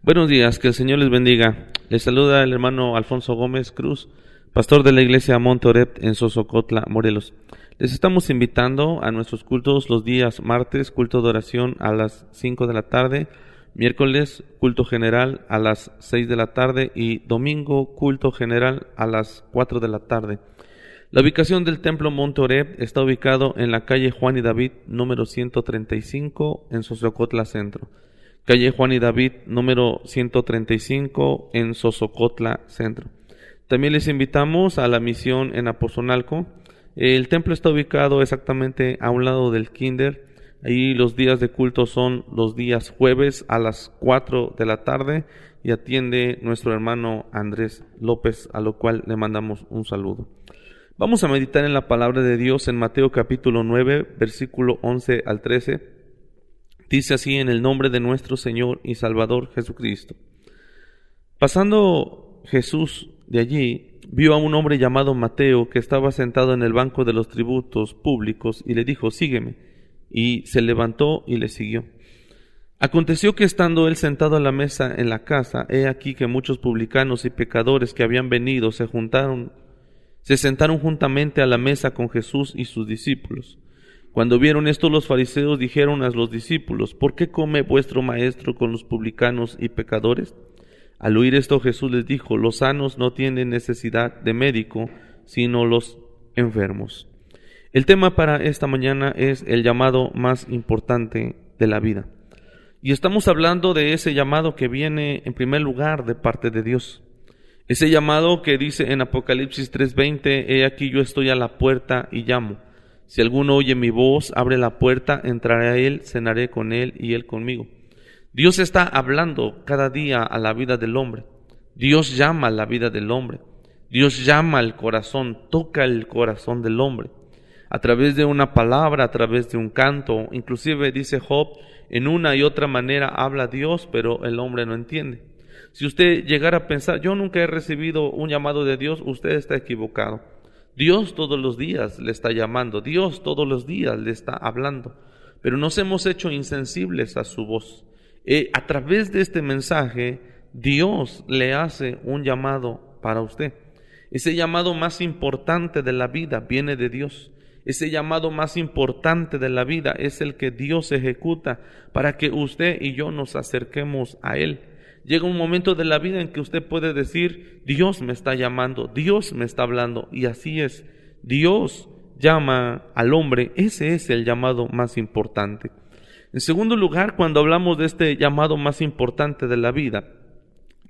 Buenos días, que el Señor les bendiga. Les saluda el hermano Alfonso Gómez Cruz, pastor de la iglesia Montorep en Sosocotla, Morelos. Les estamos invitando a nuestros cultos los días martes, culto de oración a las 5 de la tarde, miércoles, culto general a las 6 de la tarde y domingo, culto general a las 4 de la tarde. La ubicación del templo Monte Oreb está ubicado en la calle Juan y David número 135 en Sosocotla Centro. Calle Juan y David número 135 en Sosocotla Centro. También les invitamos a la misión en Apostolalco. El templo está ubicado exactamente a un lado del Kinder. Ahí los días de culto son los días jueves a las 4 de la tarde y atiende nuestro hermano Andrés López, a lo cual le mandamos un saludo. Vamos a meditar en la palabra de Dios en Mateo capítulo 9, versículo 11 al 13. Dice así en el nombre de nuestro Señor y Salvador Jesucristo. Pasando Jesús de allí, vio a un hombre llamado Mateo que estaba sentado en el banco de los tributos públicos y le dijo, sígueme. Y se levantó y le siguió. Aconteció que estando él sentado a la mesa en la casa, he aquí que muchos publicanos y pecadores que habían venido se juntaron se sentaron juntamente a la mesa con Jesús y sus discípulos. Cuando vieron esto los fariseos dijeron a los discípulos, ¿por qué come vuestro maestro con los publicanos y pecadores? Al oír esto Jesús les dijo, los sanos no tienen necesidad de médico, sino los enfermos. El tema para esta mañana es el llamado más importante de la vida. Y estamos hablando de ese llamado que viene en primer lugar de parte de Dios. Ese llamado que dice en Apocalipsis 3:20, he aquí yo estoy a la puerta y llamo. Si alguno oye mi voz, abre la puerta, entraré a él, cenaré con él y él conmigo. Dios está hablando cada día a la vida del hombre. Dios llama a la vida del hombre. Dios llama al corazón, toca el corazón del hombre. A través de una palabra, a través de un canto, inclusive dice Job, en una y otra manera habla Dios, pero el hombre no entiende. Si usted llegara a pensar, yo nunca he recibido un llamado de Dios, usted está equivocado. Dios todos los días le está llamando, Dios todos los días le está hablando, pero nos hemos hecho insensibles a su voz. Eh, a través de este mensaje, Dios le hace un llamado para usted. Ese llamado más importante de la vida viene de Dios. Ese llamado más importante de la vida es el que Dios ejecuta para que usted y yo nos acerquemos a Él. Llega un momento de la vida en que usted puede decir, Dios me está llamando, Dios me está hablando, y así es. Dios llama al hombre, ese es el llamado más importante. En segundo lugar, cuando hablamos de este llamado más importante de la vida,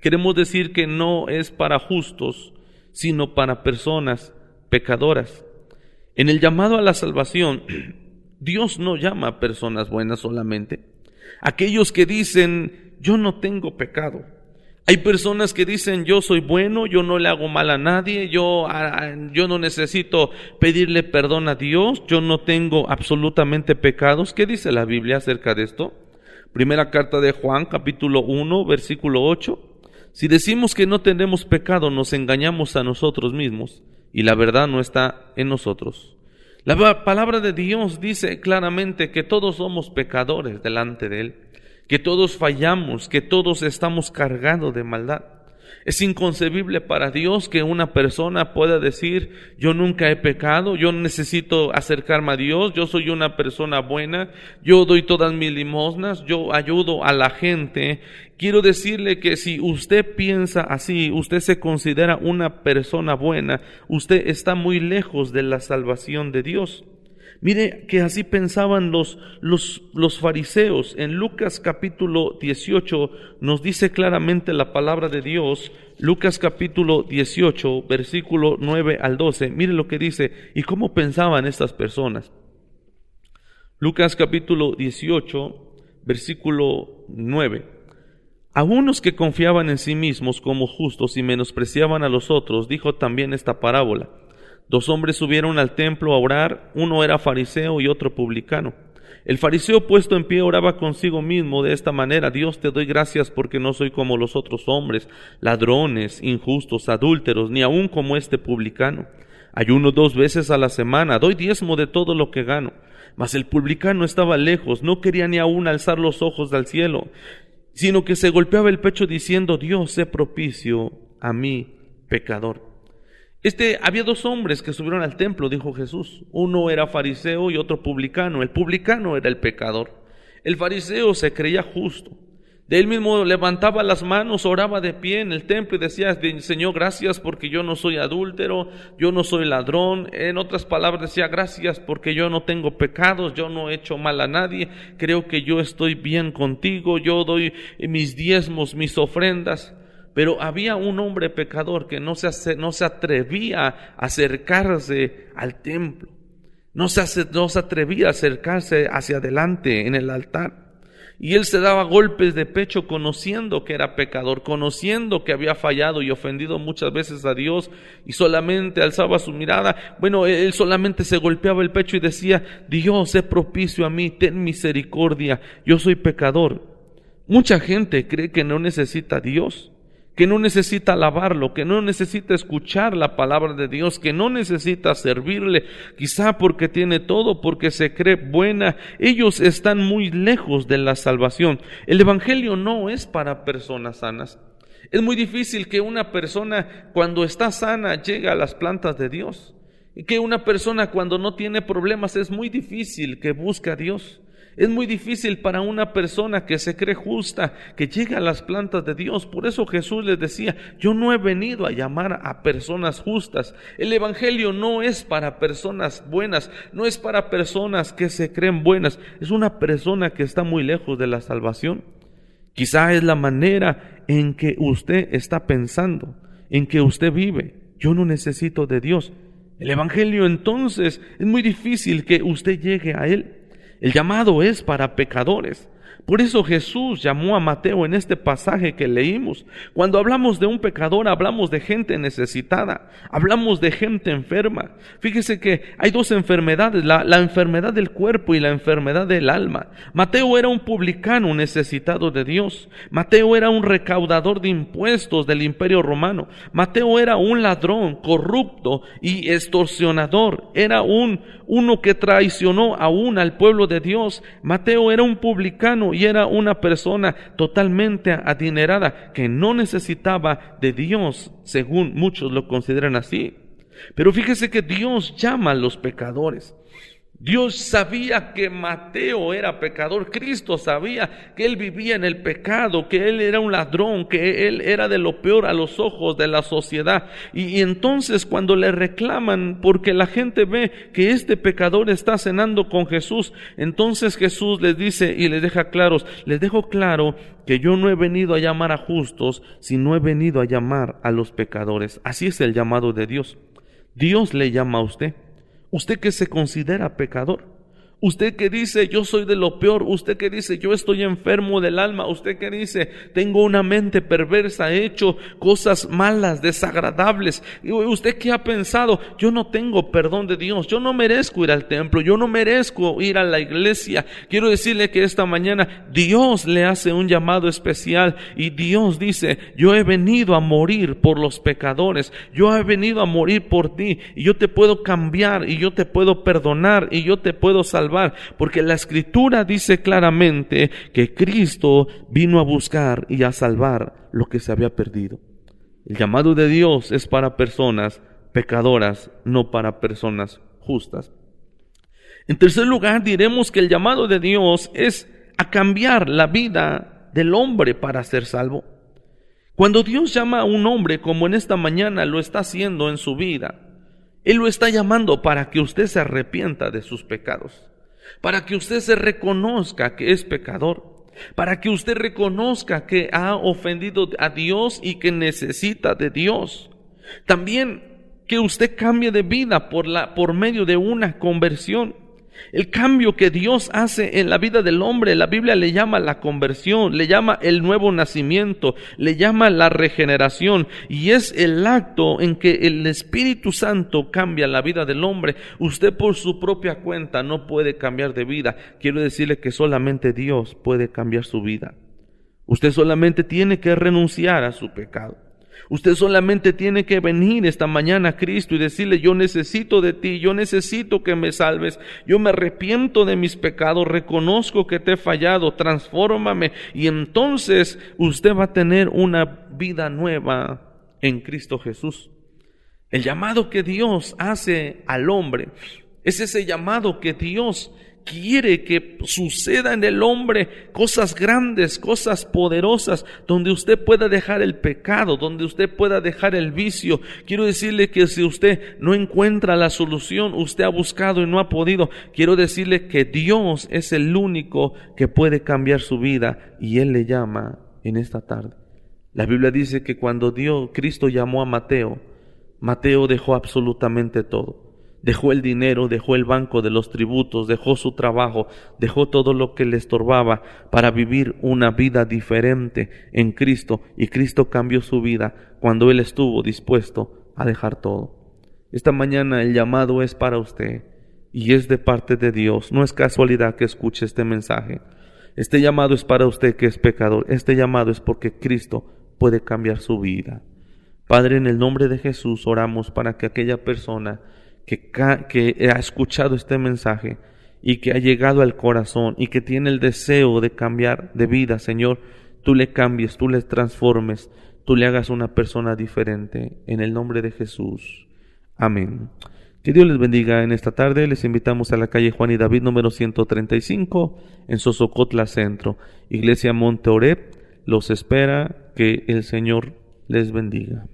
queremos decir que no es para justos, sino para personas pecadoras. En el llamado a la salvación, Dios no llama a personas buenas solamente. Aquellos que dicen, yo no tengo pecado. Hay personas que dicen, yo soy bueno, yo no le hago mal a nadie, yo, yo no necesito pedirle perdón a Dios, yo no tengo absolutamente pecados. ¿Qué dice la Biblia acerca de esto? Primera carta de Juan, capítulo 1, versículo 8. Si decimos que no tenemos pecado, nos engañamos a nosotros mismos y la verdad no está en nosotros. La palabra de Dios dice claramente que todos somos pecadores delante de Él que todos fallamos, que todos estamos cargados de maldad. Es inconcebible para Dios que una persona pueda decir, yo nunca he pecado, yo necesito acercarme a Dios, yo soy una persona buena, yo doy todas mis limosnas, yo ayudo a la gente. Quiero decirle que si usted piensa así, usted se considera una persona buena, usted está muy lejos de la salvación de Dios. Mire que así pensaban los, los, los, fariseos. En Lucas capítulo 18 nos dice claramente la palabra de Dios. Lucas capítulo 18, versículo 9 al 12. Mire lo que dice y cómo pensaban estas personas. Lucas capítulo 18, versículo 9. A unos que confiaban en sí mismos como justos y menospreciaban a los otros, dijo también esta parábola. Dos hombres subieron al templo a orar, uno era fariseo y otro publicano. El fariseo puesto en pie oraba consigo mismo de esta manera, Dios te doy gracias porque no soy como los otros hombres, ladrones, injustos, adúlteros, ni aun como este publicano. Ayuno dos veces a la semana, doy diezmo de todo lo que gano. Mas el publicano estaba lejos, no quería ni aun alzar los ojos al cielo, sino que se golpeaba el pecho diciendo, Dios, sé propicio a mí, pecador. Este, había dos hombres que subieron al templo, dijo Jesús. Uno era fariseo y otro publicano. El publicano era el pecador. El fariseo se creía justo. De él mismo levantaba las manos, oraba de pie en el templo y decía, Señor, gracias porque yo no soy adúltero, yo no soy ladrón. En otras palabras decía, gracias porque yo no tengo pecados, yo no he hecho mal a nadie, creo que yo estoy bien contigo, yo doy mis diezmos, mis ofrendas. Pero había un hombre pecador que no se, no se atrevía a acercarse al templo, no se, no se atrevía a acercarse hacia adelante en el altar. Y él se daba golpes de pecho conociendo que era pecador, conociendo que había fallado y ofendido muchas veces a Dios y solamente alzaba su mirada. Bueno, él solamente se golpeaba el pecho y decía, Dios, sé propicio a mí, ten misericordia, yo soy pecador. Mucha gente cree que no necesita a Dios que no necesita alabarlo, que no necesita escuchar la palabra de Dios, que no necesita servirle, quizá porque tiene todo, porque se cree buena. Ellos están muy lejos de la salvación. El Evangelio no es para personas sanas. Es muy difícil que una persona cuando está sana llegue a las plantas de Dios. Y que una persona cuando no tiene problemas es muy difícil que busque a Dios. Es muy difícil para una persona que se cree justa, que llegue a las plantas de Dios. Por eso Jesús les decía, yo no he venido a llamar a personas justas. El Evangelio no es para personas buenas, no es para personas que se creen buenas. Es una persona que está muy lejos de la salvación. Quizá es la manera en que usted está pensando, en que usted vive. Yo no necesito de Dios. El Evangelio entonces es muy difícil que usted llegue a Él. El llamado es para pecadores. Por eso Jesús llamó a Mateo en este pasaje que leímos. Cuando hablamos de un pecador, hablamos de gente necesitada, hablamos de gente enferma. Fíjese que hay dos enfermedades, la, enfermedad del cuerpo y la enfermedad del alma. Mateo era un publicano necesitado de Dios. Mateo era un recaudador de impuestos del imperio romano. Mateo era un ladrón, corrupto y extorsionador. Era un, uno que traicionó aún al pueblo de Dios. Mateo era un publicano y era una persona totalmente adinerada que no necesitaba de Dios, según muchos lo consideran así. Pero fíjese que Dios llama a los pecadores. Dios sabía que Mateo era pecador, Cristo sabía que él vivía en el pecado, que él era un ladrón, que él era de lo peor a los ojos de la sociedad. Y, entonces cuando le reclaman, porque la gente ve que este pecador está cenando con Jesús, entonces Jesús les dice y les deja claros, les dejo claro que yo no he venido a llamar a justos, sino he venido a llamar a los pecadores. Así es el llamado de Dios. Dios le llama a usted. Usted que se considera pecador, Usted que dice, yo soy de lo peor. Usted que dice, yo estoy enfermo del alma. Usted que dice, tengo una mente perversa, he hecho cosas malas, desagradables. Usted que ha pensado, yo no tengo perdón de Dios. Yo no merezco ir al templo. Yo no merezco ir a la iglesia. Quiero decirle que esta mañana Dios le hace un llamado especial y Dios dice, yo he venido a morir por los pecadores. Yo he venido a morir por ti y yo te puedo cambiar y yo te puedo perdonar y yo te puedo salvar porque la escritura dice claramente que Cristo vino a buscar y a salvar lo que se había perdido. El llamado de Dios es para personas pecadoras, no para personas justas. En tercer lugar, diremos que el llamado de Dios es a cambiar la vida del hombre para ser salvo. Cuando Dios llama a un hombre como en esta mañana lo está haciendo en su vida, Él lo está llamando para que usted se arrepienta de sus pecados para que usted se reconozca que es pecador, para que usted reconozca que ha ofendido a Dios y que necesita de Dios. También que usted cambie de vida por, la, por medio de una conversión. El cambio que Dios hace en la vida del hombre, la Biblia le llama la conversión, le llama el nuevo nacimiento, le llama la regeneración y es el acto en que el Espíritu Santo cambia la vida del hombre. Usted por su propia cuenta no puede cambiar de vida. Quiero decirle que solamente Dios puede cambiar su vida. Usted solamente tiene que renunciar a su pecado. Usted solamente tiene que venir esta mañana a Cristo y decirle, yo necesito de ti, yo necesito que me salves, yo me arrepiento de mis pecados, reconozco que te he fallado, transfórmame y entonces usted va a tener una vida nueva en Cristo Jesús. El llamado que Dios hace al hombre es ese llamado que Dios quiere que suceda en el hombre cosas grandes, cosas poderosas, donde usted pueda dejar el pecado, donde usted pueda dejar el vicio. Quiero decirle que si usted no encuentra la solución, usted ha buscado y no ha podido, quiero decirle que Dios es el único que puede cambiar su vida y Él le llama en esta tarde. La Biblia dice que cuando Dios, Cristo llamó a Mateo, Mateo dejó absolutamente todo Dejó el dinero, dejó el banco de los tributos, dejó su trabajo, dejó todo lo que le estorbaba para vivir una vida diferente en Cristo y Cristo cambió su vida cuando él estuvo dispuesto a dejar todo. Esta mañana el llamado es para usted y es de parte de Dios. No es casualidad que escuche este mensaje. Este llamado es para usted que es pecador. Este llamado es porque Cristo puede cambiar su vida. Padre, en el nombre de Jesús oramos para que aquella persona que, ha escuchado este mensaje y que ha llegado al corazón y que tiene el deseo de cambiar de vida, Señor, tú le cambies, tú le transformes, tú le hagas una persona diferente. En el nombre de Jesús. Amén. Que Dios les bendiga en esta tarde. Les invitamos a la calle Juan y David número 135 en Sosocotla Centro. Iglesia Monte Oreb los espera. Que el Señor les bendiga.